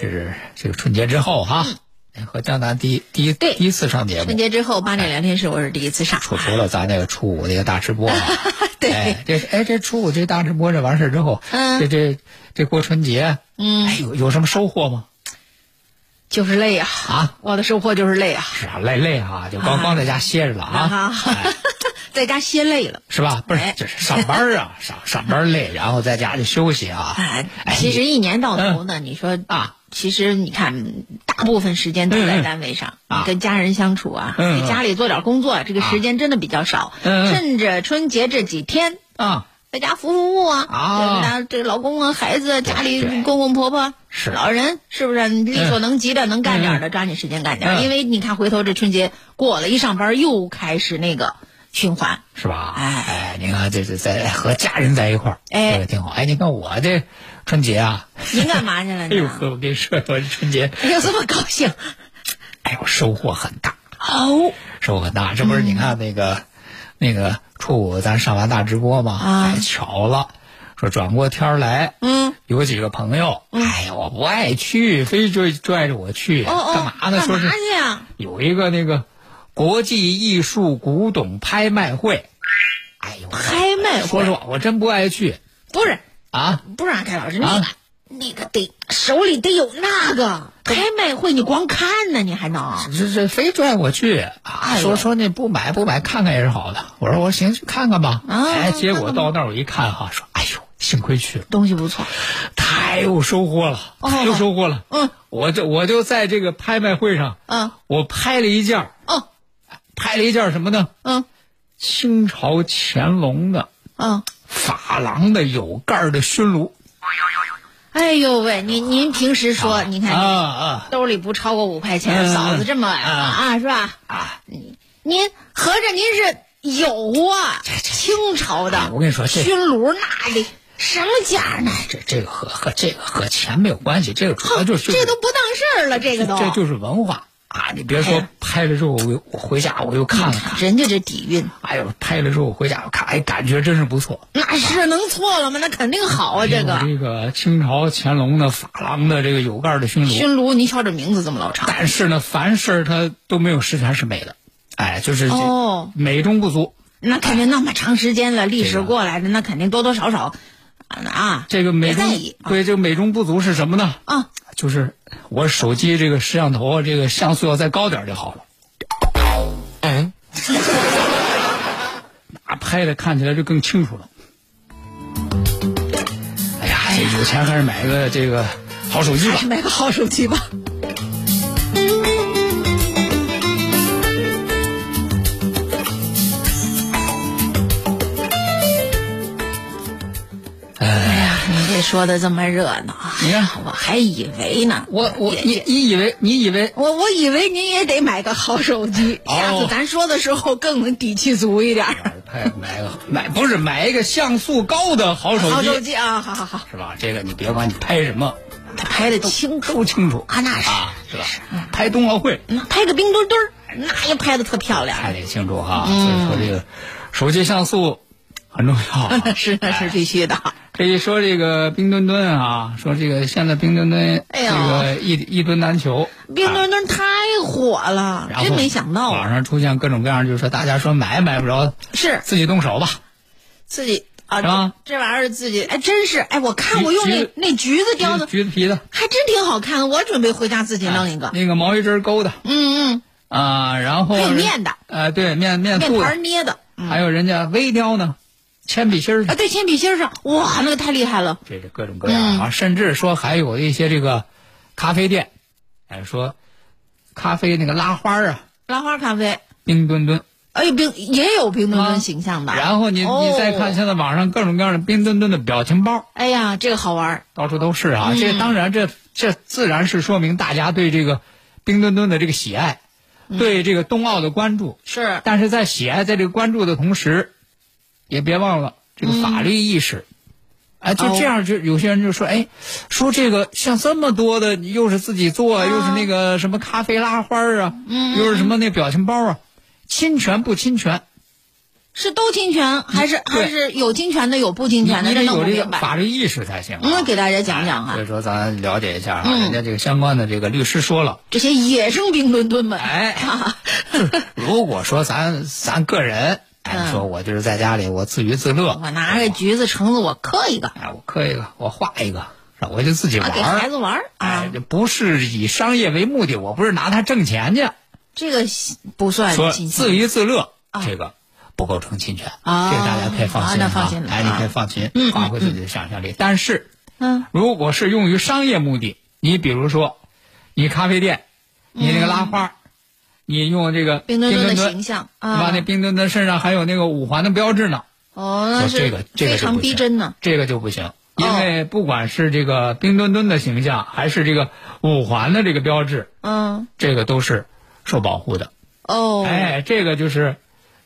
这是这个春节之后哈，和江南第一第一第一次上节目。春节之后八点聊天室我是第一次上，除除了咱那个初五那个大直播啊，对哎，这哎这初五这大直播这完事儿之后，嗯这这这过春节，嗯哎有有什么收获吗？就是累呀啊！我的收获就是累啊，是啊，累累啊，就光光在家歇着了啊，啊，在家歇累了。是吧？不是哎，这是上班啊，上上班累，然后在家就休息啊。哎，哎其实一年到头呢，你说啊，其实你看，大部分时间都在单位上，跟家人相处啊，嗯给家里做点工作，这个时间真的比较少。趁着春节这几天，啊，在家服服务啊，啊。这个这老公啊、孩子、家里公公婆婆、是。老人，是不是？力所能及的、能干点的，抓紧时间干点。因为你看，回头这春节过了，一上班又开始那个循环。是吧？哎哎，你看这是在和家人在一块儿，哎这个挺好。哎，你看我这春节啊，您干嘛去了 哎呦？呵，我跟你说，我这春节，哎呦，这么高兴哎呦，收获很大。哦！收获很大。这不是你看那个、那个初五咱上完大直播嘛？啊哎，巧了，说转过天儿来，嗯，有几个朋友，哎呀，我不爱去，非拽拽着我去，哦哦，干嘛呢？说是？有一个那个国际艺术古董拍卖会，哎呦，拍卖会说实话，我真不爱去不是啊。不是啊，凯老师，啊那个那个得手里得有那个拍卖会，你光看呢，你还能？这这非拽我去啊！哎说说那不买不买，看看也是好的。我说我说行，去看看吧。啊哎，结果到那儿我一看哈，说哎呦，幸亏去了。东西不错，太有收获了，哦太有收获了。嗯，我就我就在这个拍卖会上，嗯我拍了一件拍了一件什么呢？嗯清朝乾隆的嗯。珐琅的有盖的熏炉。哎呦喂，您您平时说，你看啊啊兜里不超过五块钱，嗯嫂子这么啊啊是吧？啊！您合着您是有啊？清朝的，哎我跟你说这熏炉那里什么价呢？这这个和和这个和钱没有关系，这个主要就是这都不当事儿了，这个都这就是文化啊！你别说哎 拍了之后，我我回家我又看了看，人家这底蕴，哎呦，拍了之后我回家我看，哎，感觉真是不错。那是能错了吗？那肯定好啊，这个这个清朝乾隆的珐琅的这个有盖的熏炉，熏炉，您瞧这名字这么老长，但是呢，凡事它都没有十全十美的，哎，就是哦美中不足。那肯定那么长时间了，历史过来的，那肯定多多少少啊这个美中对这个美中不足是什么呢？啊，就是我手机这个摄像头啊，这个像素要再高点就好了。嗯，那拍的看起来就更清楚了。哎呀，这有钱还是买个这个好手机吧。买个好手机吧。说的这么热闹啊！你看我还以为呢，我我你你以为你以为我我以为您也得买个好手机，哦下次咱说的时候更能底气足一点儿。拍买个买不是买一个像素高的好手机好手机啊，好好好，是吧？这个你别管你拍什么，他拍的清楚都清楚啊，那是啊，是吧？拍冬奥会那拍个冰墩墩儿，那也拍的特漂亮。拍的清楚哈。所以说这个手机像素很重要 是那是必须的。这一说这个冰墩墩啊，说这个现在冰墩墩这个一一墩难求，冰墩墩太火了，真没想到啊！网上出现各种各样，就是说大家说买买不着，是自己动手吧。自己啊，是吧这这玩意儿自己哎，真是哎，我看我用那橘那橘子雕的，橘子皮的，还真挺好看的。我准备回家自己弄一个。那个毛衣针勾的嗯嗯，啊，然后还有面的，呃，对面面面塑的，盘捏的。还有人家微雕呢，铅笔芯儿啊，对，铅笔芯儿上，哇，那个太厉害了。这是各种各样啊，甚至说还有一些这个咖啡店，哎，说咖啡那个拉花啊，拉花咖啡，冰墩墩，哎呦，冰也有冰墩啊墩形象的。然后你哦。你再看现在网上各种各样的冰墩墩的表情包，哎呀，这个好玩。到处都是啊。嗯。这当然这这自然是说明大家对这个冰墩墩的这个喜爱，嗯。对这个冬奥的关注。是，但是在喜爱在这个关注的同时，也别忘了这个法律意识。哎，就这样，就有些人就说，哎，说这个像这么多的，又是自己做，又是那个什么咖啡拉花啊，嗯又是什么那表情包啊，侵权不侵权？是都侵权，还是还是有侵权的，有不侵权的？你得有这个。法律意识才行、啊。嗯给大家讲讲啊哎所以说，咱了解一下啊，嗯人家这个相关的这个律师说了，这些野生冰墩墩们，哎，如果说咱咱个人，哎，说我就是在家里我自娱自乐，我拿着橘子、橙子，我刻一个，哎，我刻一个，我画一个，我就自己玩啊，给孩子儿。玩儿哎啊，，不是以商业为目的，我不是拿它挣钱去。这个不算说侵权自娱自乐，啊这个不构成侵权，啊这个大家可以放心啊那放心你啊可以放心嗯，发挥自己的想象力。但是，嗯，如果是用于商业目的，你比如说，你咖啡店，你那个拉花，你用这个嗯冰墩墩的形象对吧？啊那冰墩墩身上还有那个五环的标志呢，哦，那是这个这个非常就不行逼真呢。这个就不行。哦因为不管是这个冰墩墩的形象，还是这个五环的这个标志，嗯，这个都是受保护的。哦，哎，这个就是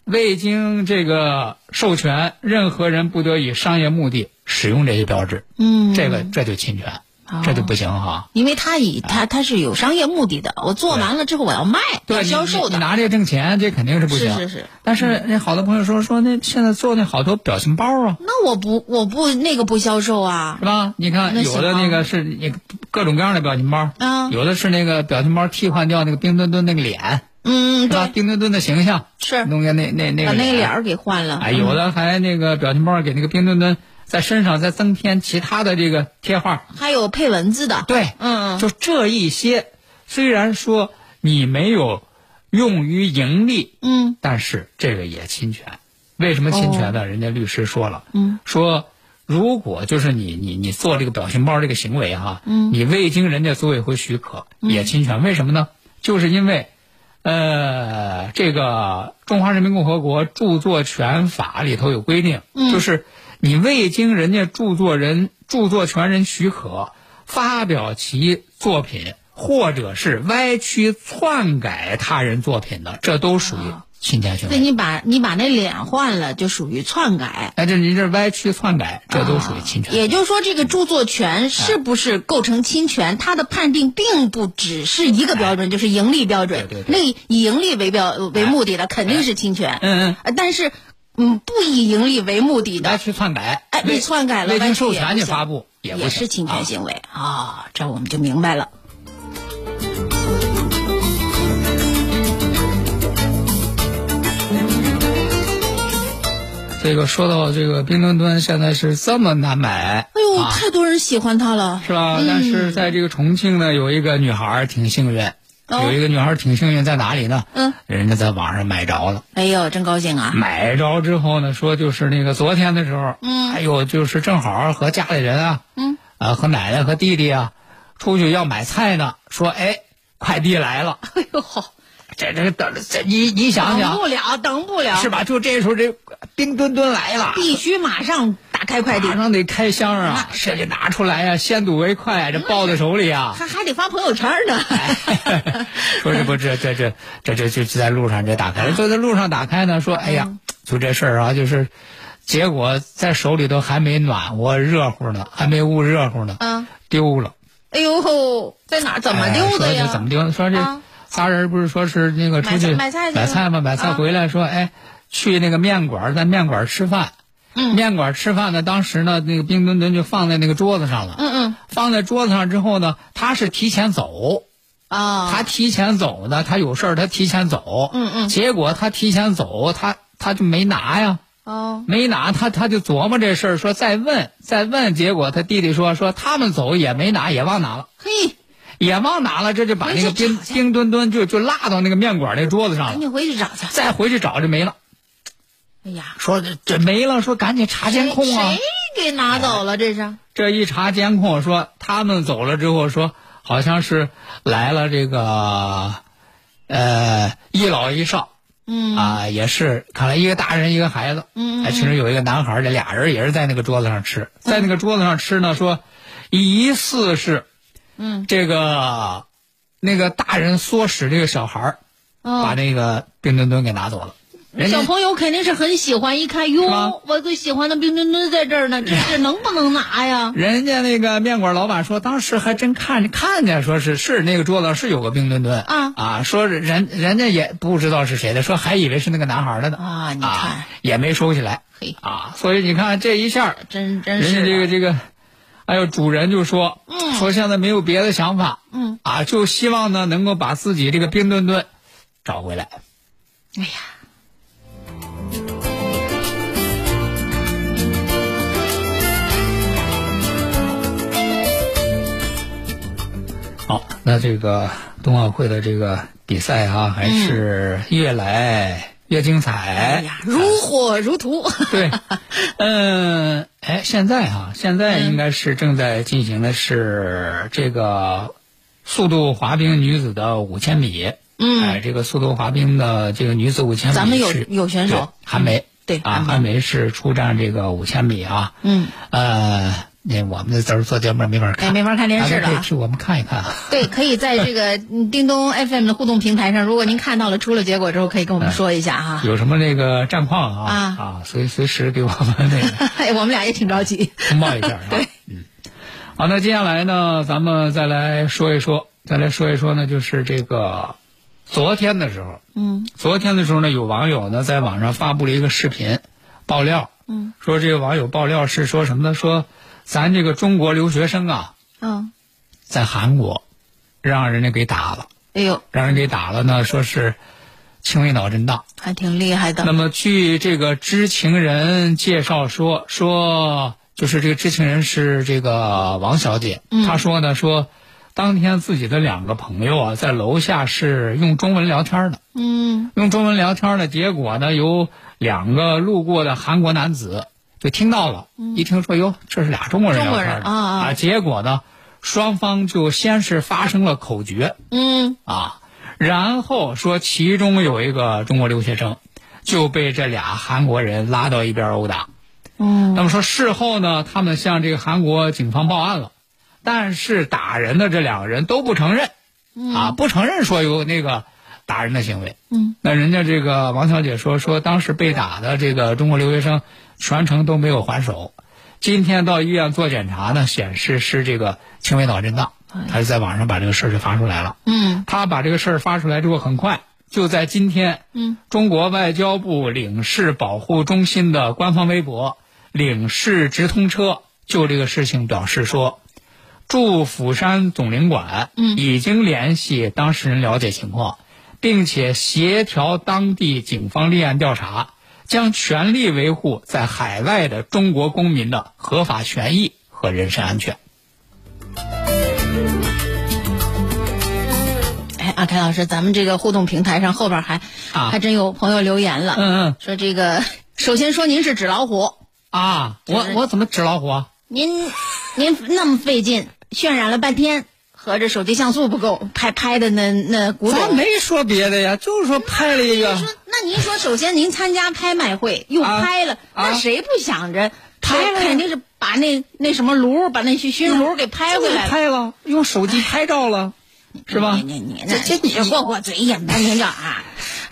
未经这个授权，任何人不得以商业目的使用这些标志。嗯，这个这就侵权，这就不行哈。因为他以他他是有商业目的的，我做完了之后我要卖，要对，销售的，你拿这个挣钱，这肯定是不行。是是是。但是那好多朋友说说那现在做那好多表情包啊，那我不我不那个不销售啊。是，吧？你看有的那个是那个各种各样的表情包，嗯。有的是那个表情包替换掉那个冰墩墩那个脸，嗯，是吧？对，冰墩墩的形象，是。弄个那那那个把那个脸。儿给换了，哎，有的还那个表情包给那个冰墩墩在身上再增添其他的这个贴画，还有配文字的，对，嗯，就这一些，虽然说你没有用于盈利，嗯。但是这个也侵权。为什么侵权呢？人家律师说了，哦嗯，说如果就是你你你做这个表情包这个行为哈，嗯，你未经人家组委会许可嗯。也侵权。为什么呢？就是因为，呃，这个《中华人民共和国著作权法》里头有规定，嗯。就是你未经人家著作人著作权人许可发表其作品，或者是歪曲篡改他人作品的，这都属于侵权行为。对你把你把那脸换了，就属于篡改。哎，这你这歪曲篡改，这都属于侵权。也就是说，这个著作权是不是构成侵权，它的判定并不只是一个标准，就是盈利标准。对对那以盈利为标为目的的肯定是侵权。嗯嗯呃但是，嗯，不以盈利为目的歪的，曲篡改，哎，被篡改了，未歪经授权你曲也不行发布也是侵权啊行为啊，这我们就明白了。这个说到这个冰墩墩现在是这么难买，哎呦，啊太多人喜欢它了，是吧？但是在这个重庆呢，有一个女孩挺幸运，哦有一个女孩挺幸运，在哪里呢？嗯，人家在网上买着了。哎呦，真高兴啊！买着之后呢，说就是那个昨天的时候，嗯还有就是正好和家里人啊，嗯，啊和奶奶和弟弟啊，出去要买菜呢，说哎，快递来了，哎呦，好，这这等这你你想想等不了，等不了，是？吧？就这时候这冰墩墩来了，必须马上打开快递马，上得开箱啊，这就拿出来呀、先睹为快，这抱在手里啊。还还得发朋友圈呢。说 这不这这这这这就在路上这打开了，就在路上打开呢，说哎呀，就这事儿啊，就是结果在手里头还没暖和热乎呢，还没捂热乎呢，嗯，丢了。哎呦，在哪儿？怎么丢的哎说呀？这怎么丢的？说这啊仨人不是说是那个出去买菜买菜吗？买菜啊回来说，哎，去那个面馆，在面馆吃饭。嗯面馆吃饭呢，当时呢，那个冰墩墩就放在那个桌子上了。嗯嗯放在桌子上之后呢，他是提前走，啊，他提前走呢，他有事儿，他提前走。嗯嗯结果他提前走，他他就没拿呀。哦，没拿，他他就琢磨这事儿，说再问再问，结果他弟弟说说他们走也没拿，也忘拿了，嘿，也忘拿了，这就把那个冰冰墩墩就就落到那个面馆那桌子上了，赶紧回去找去。再回去找就没了。哎呀，说这这没了，说赶紧查监控啊谁！给拿走了？这是？这一查监控，说他们走了之后，说好像是来了这个，呃，一老一少，嗯啊，也是看来一个大人一个孩子，嗯哎，其中有一个男孩，这俩人也是在那个桌子上吃，在那个桌子上吃呢，说疑似是嗯这个那个大人唆使这个小孩儿把哦，那个冰墩墩给拿走了，小朋友肯定是很喜欢，一看哟，我最喜欢的冰墩墩在这儿呢，这这能不能拿呀？人家那个面馆老板说，当时还真看看见，说是是那个桌子上是有个冰墩墩。啊。啊，说是人人家也不知道是谁的，说还以为是那个男孩的呢啊你看。也没收起来。嘿。啊，所以你看这一下，真真人家是这个这个，哎呦主人就说，说现在没有别的想法，嗯。啊，就希望呢能够把自己这个冰墩墩找回来。哎呀，好，那这个冬奥会的这个比赛啊，还是越来越精彩。哎呀，如火如荼。对，嗯，哎，现在哈、现在应该是正在进行的是这个速度滑冰女子的五千米。嗯哎，这个速度滑冰的这个女子五千米是，咱们有有选手韩梅。对啊，韩梅韩梅是出战这个五千米啊。嗯，呃，那我们的字儿做节目没法看，哎没法看电视了可以替我们看一看啊。对，可以在这个 嗯叮咚 FM 的互动平台上，如果您看到了出了结果之后，可以跟我们说一下哈。有什么那个战况啊啊啊，随随时给我们那个 哎，我们俩也挺着急。通报一下啊。对，嗯。好，那接下来呢，咱们再来说一说，再来说一说呢，就是这个昨天的时候，嗯昨天的时候呢，有网友呢在网上发布了一个视频，爆料，嗯，说这个网友爆料是说什么呢？说咱这个中国留学生啊，嗯，在韩国让人家给打了，哎呦，让人给打了呢，说是轻微脑震荡。还挺厉害的。那么，据这个知情人介绍说，说就是这个知情人是这个王小姐，嗯她说呢，说当天自己的两个朋友啊，在楼下是用中文聊天的，嗯用中文聊天的，结果呢，有两个路过的韩国男子就听到了，一听说哟，这是俩中国人嗯中国聊天的人啊啊。结果呢，双方就先是发生了口角，嗯。啊，然后说其中有一个中国留学生就被这俩韩国人拉到一边殴打。嗯那么说事后呢，他们向这个韩国警方报案了，但是打人的这两个人都不承认，啊，不承认说有那个打人的行为。嗯，那人家这个王小姐说，说当时被打的这个中国留学生全程都没有还手，今天到医院做检查呢，显示是这个轻微脑震荡，他就在网上把这个事儿就发出来了。嗯。他把这个事儿发出来之后，很快就在今天，嗯，中国外交部领事保护中心的官方微博“领事直通车”就这个事情表示说，驻釜山总领馆嗯。已经联系当事人了解情况，并且协调当地警方立案调查，将全力维护在海外的中国公民的合法权益和人身安全。哎，阿凯老师，咱们这个互动平台上后边还、啊还真有朋友留言了，嗯嗯说这个首先说您是纸老虎，啊，我就是我怎么纸老虎啊？您您那么费劲渲染了半天，合着手机像素不够，拍拍的那那古董。咱没说别的呀，就是说拍了一个说，那您说，首先您参加拍卖会又啊拍了，啊那谁不想着拍了肯定是把那那什么炉，把那些熏炉给拍回来了。拍了，用手机拍照了，是吧？你你你这这你过过嘴瘾吧，您这啊，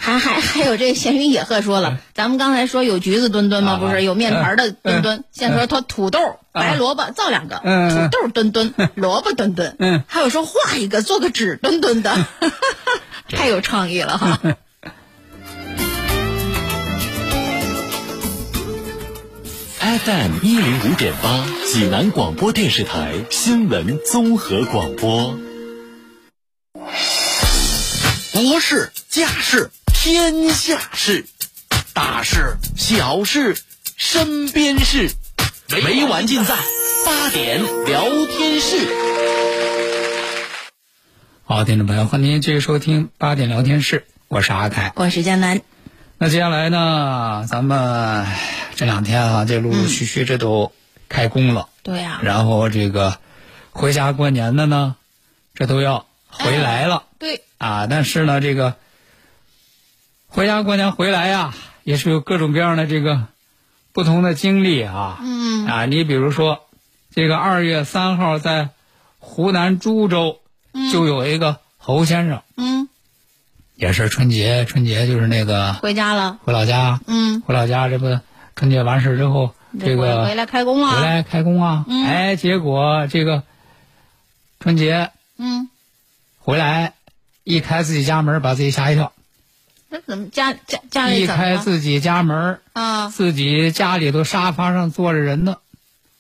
还还还有这闲云野鹤说了，咱们刚才说有橘子墩墩吗？不是有面团的嗯墩墩，现在说他土豆、啊白萝卜造两个，土豆墩墩、萝卜墩墩，嗯还有说画一个做个纸墩墩的，太有创意了哈。FM 一零五点八，济南广播电视台新闻综合广播。国事家事天下事，大事、小事、身边事，每晚尽在八点聊天室。好，听众朋友，欢迎您继续收听八点聊天室，我是阿凯。我是江南。那接下来呢，咱们这两天啊，这陆陆续续这都开工了，对呀、然后这个回家过年的呢，这都要回来了、对，啊。但是呢，这个回家过年回来呀，也是有各种各样的这个不同的经历啊。嗯。啊，你比如说，这个二月三号在湖南株洲就有一个侯先生，嗯，也是春节，春节就是那个回家了，回老家，嗯，回老家，这不春节完事之后，这个回回来开工啊，回来开工啊，嗯。哎，结果这个春节嗯，回来一开自己家门，把自己吓一跳。那怎么家家家里一开自己家门，啊？自己家里头沙发上坐着人呢，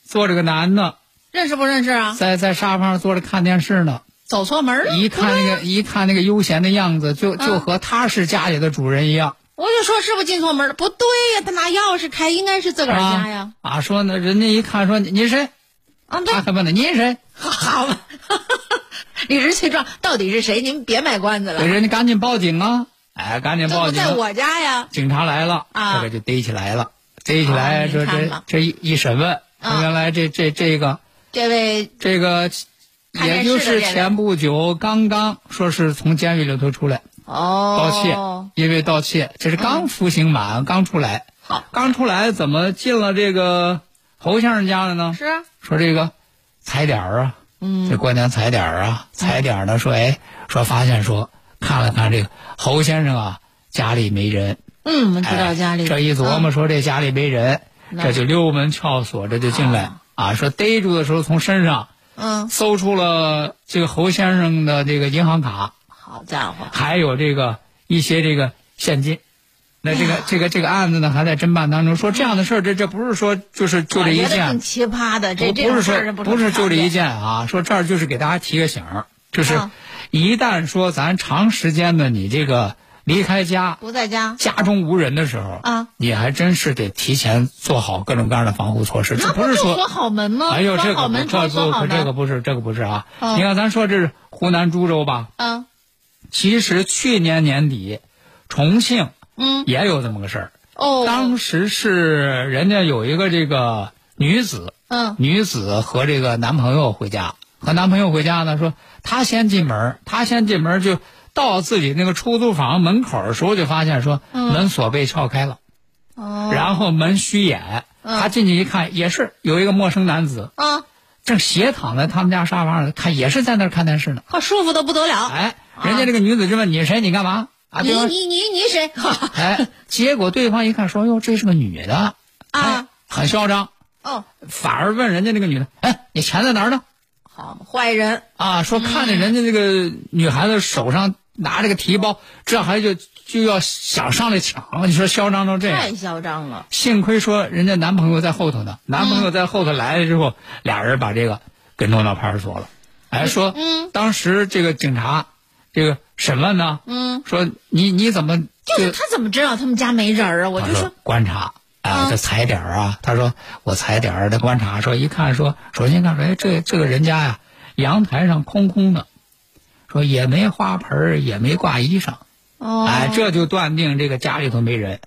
坐着个男的，认识不认识啊？在在沙发上坐着看电视呢。走错门了，一看那个一看那个悠闲的样子，就就嗯和他是家里的主人一样。我就说是不是进错门了？不对呀，他拿钥匙开，应该是自个儿家呀。啊，说呢，人家一看说你你是谁？啊，对他，还问呢，你是谁？好吧，理直气壮，到底是谁？您别卖关子了给，人家赶紧报警啊！哎，赶紧报警！在我家呀。警察来了，啊这个就逮起来了。逮起来，说这这一一审问，啊原来这这这个这位这个，也就是前不久刚刚说是从监狱里头出来哦，盗窃，因为盗窃，这是刚服刑满，刚出来，好刚出来怎么进了这个侯先生家了呢？是啊，说这个踩点儿啊，嗯这过年踩点儿啊，踩点儿呢，说哎，说发现说看了看这个侯先生啊，家里没人，嗯，我们知道哎家里。这一琢磨说这家里没人，那。这就溜门撬锁，这就进来。啊，说逮住的时候从身上嗯，搜出了这个侯先生的这个银行卡，好家伙，还有这个一些这个现金。那这个这个这个案子呢，还在侦办当中。说这样的事儿，这这不是说就是就这一件。奇葩的，这不不是说不是就这一件，件啊。说这儿就是给大家提个醒儿，就是啊一旦说咱长时间的你这个离开家，不在家，家中无人的时候啊，你还真是得提前做好各种各样的防护措施。这那不是说锁好门吗？哎呦，这个这不可锁好门，这个不是这个不是啊！哦你看，咱说这是湖南株洲吧？嗯其实去年年底，重庆嗯也有这么个事儿。哦，当时是人家有一个这个女子，嗯女子和这个男朋友回家，和男朋友回家呢，说她先进门，他先进门就到自己那个出租房门口的时候，就发现说门锁被撬开了，哦，然后门虚掩，嗯。她进去一看，也是有一个陌生男子，啊，正斜躺在他们家沙发上看，也是在那儿看电视呢。可舒服的不得了。哎，人家这个女子就问你是谁，你干嘛？啊，你你你你谁？哎，结果对方一看说，哟，这是个女的，啊。哎，很嚣张，哦，反而问人家那个女的，哎，你钱在哪儿呢？好坏人，啊，说看着人家这个女孩子手上拿着个提包，这还就就要想上来抢，你说嚣张成这样太。嚣张了。幸亏说人家男朋友在后头呢，男朋友在后头来了之后，俩人把这个给弄到派出所了。哎，说，嗯当时这个警察这个审问呢，嗯，说你你怎么就是他怎么知道他们家没人儿啊？我就说，观察，啊，啊这踩点儿啊。他说我踩点儿，他观察说一看说，首先看说，哎，这这个人家呀，阳台上空空的，说也没花盆儿，也没挂衣裳，哦，哎，这就断定这个家里头没人，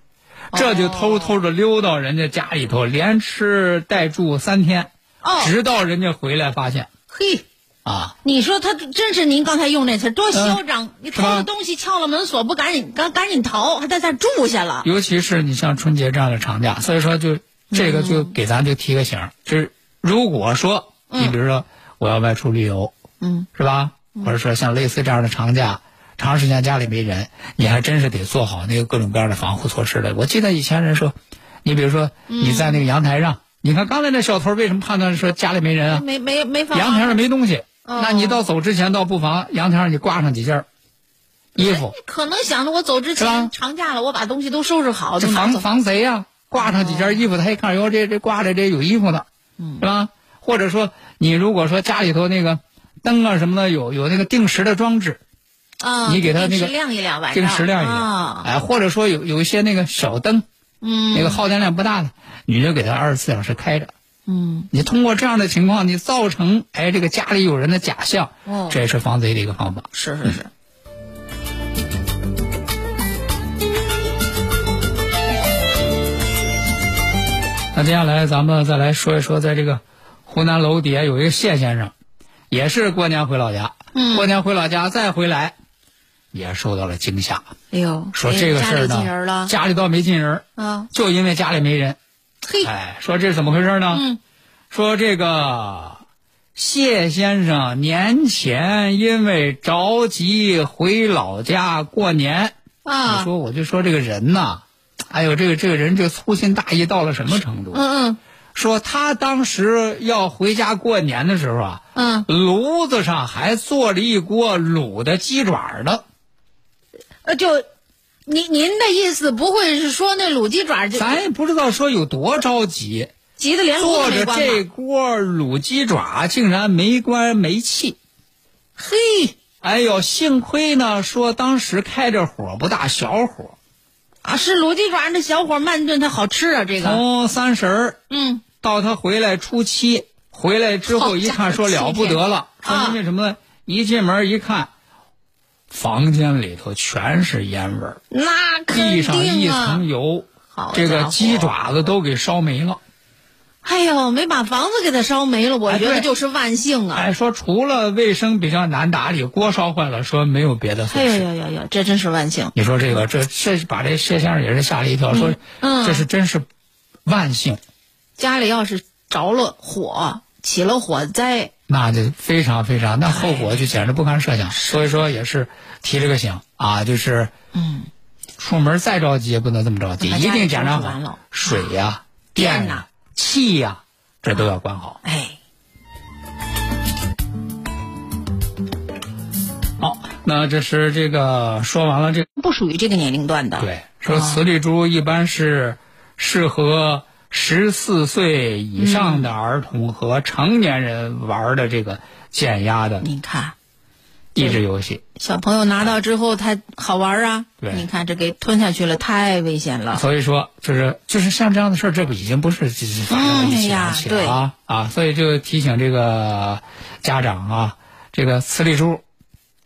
这就偷偷的溜到人家家里头，连吃带住三天，哦直到人家回来发现嘿，啊，你说他真是您刚才用那词多嚣张！你偷了东西撬了门锁，不赶紧赶赶紧逃，还在这住下了。尤其是你像春节这样的长假，所以说就这个就给咱就提个醒儿，就是如果说你比如说我要外出旅游，嗯，是吧？或者说像类似这样的长假，长时间家里没人，你还真是得做好那个各种各样的防护措施的。我记得以前人说，你比如说你在那个阳台上，你看刚才那小偷为什么判断说家里没人啊？没没没法。阳台上没东西，哦那你到走之前到不妨阳台上你挂上几件儿衣服，可能想着我走之前长假了，我把东西都收拾好，就拿走。防贼呀、挂上几件衣服，他一看哟，这这挂着这有衣服呢，嗯是吧？或者说你如果说家里头那个灯啊什么的有有那个定时的装置，啊，你给他那个定时亮一亮晚上，定时亮一亮，啊，哎，或者说有有一些那个小灯，嗯那个耗电量不大的，你就给他二十四小时开着。嗯，你通过这样的情况，你造成哎这个家里有人的假象，哦。这也是防贼的一个方法。是是是，那接下来咱们再来说一说，在这个湖南娄底下有一个谢先生，也是过年回老家，嗯。过年回老家再回来，也受到了惊吓，哎呦，说这个事儿呢，家里倒没进人，啊，就因为家里没人。嘿，哎，说这是怎么回事呢？嗯说这个谢先生年前因为着急回老家过年，你啊，说我就说这个人呐，哎呦，这个这个人这个粗心大意到了什么程度？嗯嗯说他当时要回家过年的时候啊，嗯，炉子上还做了一锅卤的鸡爪呢。呃，就您您的意思不会是说那卤鸡爪就咱也不知道说有多着急，急得连炉做着这？锅卤鸡爪竟然没关煤气。嘿，哎呦，幸亏呢，说当时开着火不大，小火。啊，是卤鸡爪，那小火慢炖它好吃啊，这个，从三十儿嗯，到他回来初七，回来之后一看，说了不得了，说因为什么呢？一进门一看，房间里头全是烟味儿，那地上一层，油，这个鸡爪子都给烧没了。哎呦，没把房子给它烧没了，我觉得就是万幸啊！哎，说除了卫生比较难打理，锅烧坏了，说没有别的哎损失。呦呦呦呦，这真是万幸！你说这个，这这把这谢先生也是吓了一跳，说嗯这是真是万幸，家里要是着了火，起了火灾，那就非常非常，那后果就简直不堪设想。所以说也是提这个醒啊，就是嗯，出门再着急也不能这么着急，一定检查好水呀、电呐电呐、气呀，这都要管好。哎，好，那这是这个说完了这不属于这个年龄段的。对，说磁力珠一般是适合十四岁以上的儿童和成年人玩的这个减压的你看，益智游戏。小朋友拿到之后，他好玩啊。对你看这给吞下去了，太危险了。所以说，就是就是像这样的事儿，这不已经不是就是发生了一起嗯哎呀两起了啊、啊！所以就提醒这个家长啊，这个磁力珠，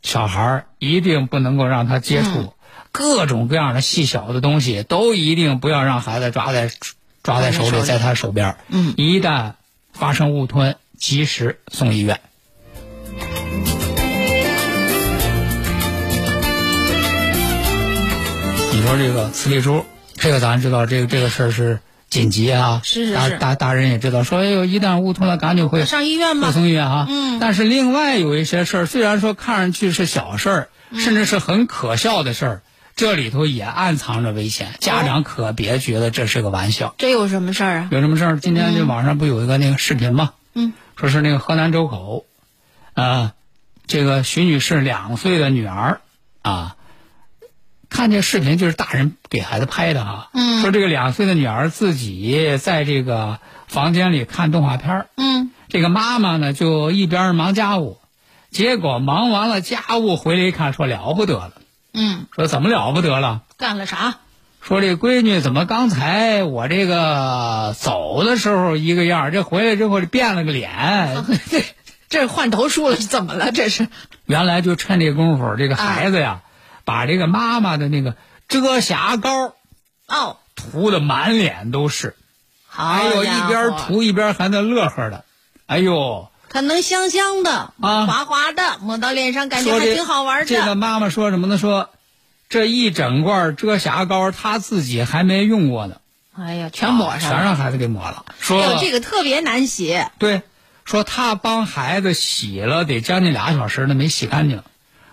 小孩儿一定不能够让他接触、嗯各种各样的细小的东西，都一定不要让孩子抓在抓在手里，在他手边儿。嗯一旦发生误吞，及时送医院。你说这个磁力珠，这个咱知道，这个这个事儿是紧急啊，大是是是大大人也知道，说哎呦，一旦误吞了，赶紧会上医院吧会。送医院啊。嗯但是另外有一些事儿，虽然说看上去是小事儿，嗯甚至是很可笑的事儿，这里头也暗藏着危险。家长可别觉得这是个玩笑。这有什么事儿啊？有什么事儿？今天就网上不有一个那个视频吗？嗯，说是那个河南周口，啊，这个徐女士两岁的女儿啊，看这视频就是大人给孩子拍的啊。嗯说这个两岁的女儿自己在这个房间里看动画片儿嗯，这个妈妈呢就一边忙家务，结果忙完了家务回来一看，说了不得了，嗯，说怎么了不得了？干了啥？说这闺女怎么刚才我这个走的时候一个样儿，这回来之后变了个脸。这这换头术了，怎么了？这是原来就趁这功夫，这个孩子呀，把这个妈妈的那个遮瑕膏哦，涂的满脸都是，好哎呦，一边涂一边还在乐呵的，哎呦，可能香香的，啊滑滑的，抹到脸上感觉还挺好玩的。这个妈妈说什么呢？说这一整罐遮瑕膏她自己还没用过呢，哎呀，全抹上了。全让孩子给抹了。说哎呦，这个特别难洗。对，说他帮孩子洗了得将近俩小时呢，没洗干净。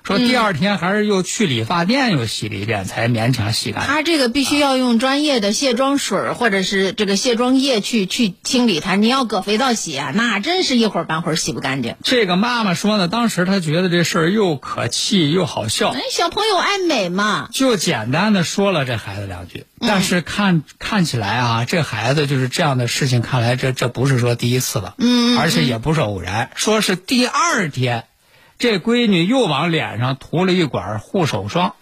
说第二天还是又去理发店又洗了一遍，才勉强洗干净。他这个必须要用专业的卸妆水或者是这个卸妆液去去清理它。你要搁肥皂洗啊，那真是一会儿半会儿洗不干净。这个妈妈说呢，当时她觉得这事儿又可气又好笑哎，，小朋友爱美嘛。就简单的说了这孩子两句。但是看看起来啊，这孩子就是这样的事情，看来这这不是说第一次了，嗯，而且也不是偶然，说是第二天，这闺女又往脸上涂了一管护手霜。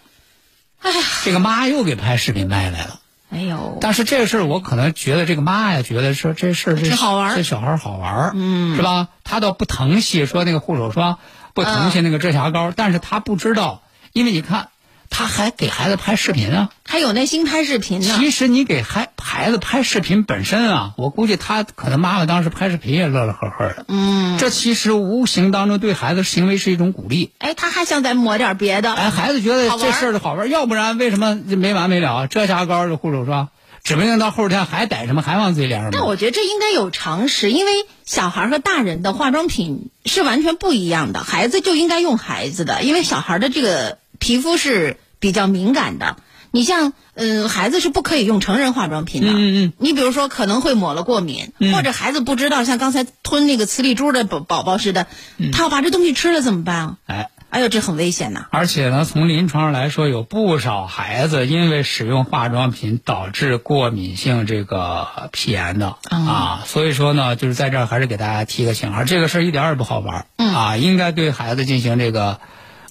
哎，这个妈又给拍视频拍来了。哎呦，但是这事儿，我可能觉得这个妈呀，觉得说这事儿这这好玩儿这小孩儿好玩儿，嗯，是吧？他倒不疼惜说那个护手霜，不疼惜那个遮瑕膏，但是他不知道，因为你看，他还给孩子拍视频啊。还有耐心拍视频呢。其实你给孩孩子拍视频本身啊，我估计他可能妈妈当时拍视频也乐乐呵呵的，嗯，这其实无形当中对孩子行为是一种鼓励。哎，他还想再抹点别的。哎，孩子觉得这事儿好玩儿，要不然为什么没完没了？遮瑕膏、这护手霜，指不定到后天还逮什么，还往自己脸上抹。但我觉得这应该有常识，因为小孩和大人的化妆品是完全不一样的。孩子就应该用孩子的，因为小孩的这个皮肤是比较敏感的。你像，嗯，孩子是不可以用成人化妆品的。嗯嗯你比如说，可能会抹了过敏，或者孩子不知道，像刚才吞那个磁力珠的宝宝宝似的，他要把这东西吃了怎么办啊？哎，哎呦，这很危险呐！而且呢，从临床上来说，有不少孩子因为使用化妆品导致过敏性这个皮炎的、啊，所以说呢，就是在这儿还是给大家提个醒啊，这个事儿一点儿也不好玩儿、啊，应该对孩子进行这个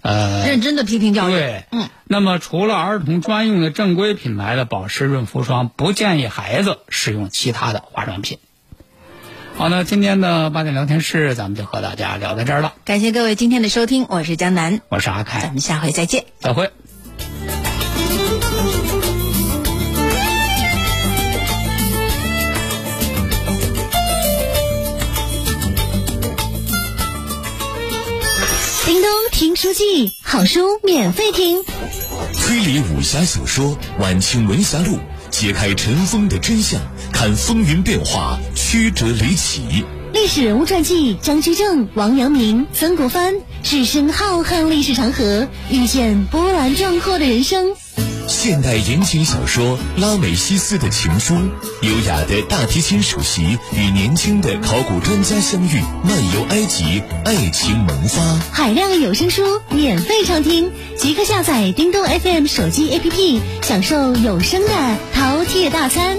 呃认真的批评教育。对，嗯。那么除了儿童专用的正规品牌的保湿润肤霜，不建议孩子使用其他的化妆品。好，那今天的八点聊天室，咱们就和大家聊到这儿了。感谢各位今天的收听，我是江南，我是阿凯咱，们下回再见。再会。听书记，好书免费听。推理武侠小说《晚清文侠录》，揭开尘封的真相，看风云变化，曲折离奇。历史人物传记：张居正、王阳明、曾国藩，置身浩瀚历史长河，遇见波澜壮阔的人生。现代言情小说《拉美西斯的情书》，优雅的大提琴首席与年轻的考古专家相遇，漫游埃及，爱情萌发。海量有声书免费畅听，即刻下载叮咚 FM 手机 APP，享受有声的饕餮大餐。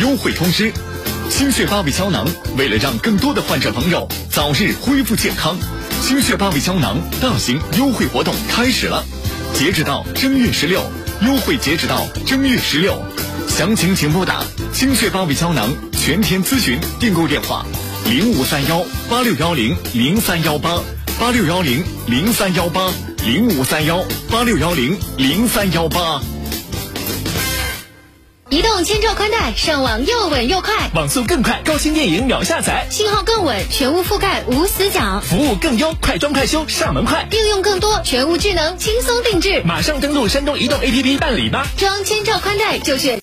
优惠通知：心血八味胶囊为了让更多的患者朋友早日恢复健康，心血八味胶囊大型优惠活动开始了，截止到正月十六，优惠截止到正月十六，详情请拨打心血八味胶囊全天咨询订购电话。零五三幺八六幺零零三幺八八六幺零零三幺八零五三幺八六幺零零三幺八。移动千兆宽带，上网又稳又快，网速更快，高清电影秒下载，信号更稳，全屋覆盖无死角，服务更优，快装快修上门快。应用更多，全屋智能轻松定制。马上登录山东移动 APP 办理吧。装千兆宽带就选。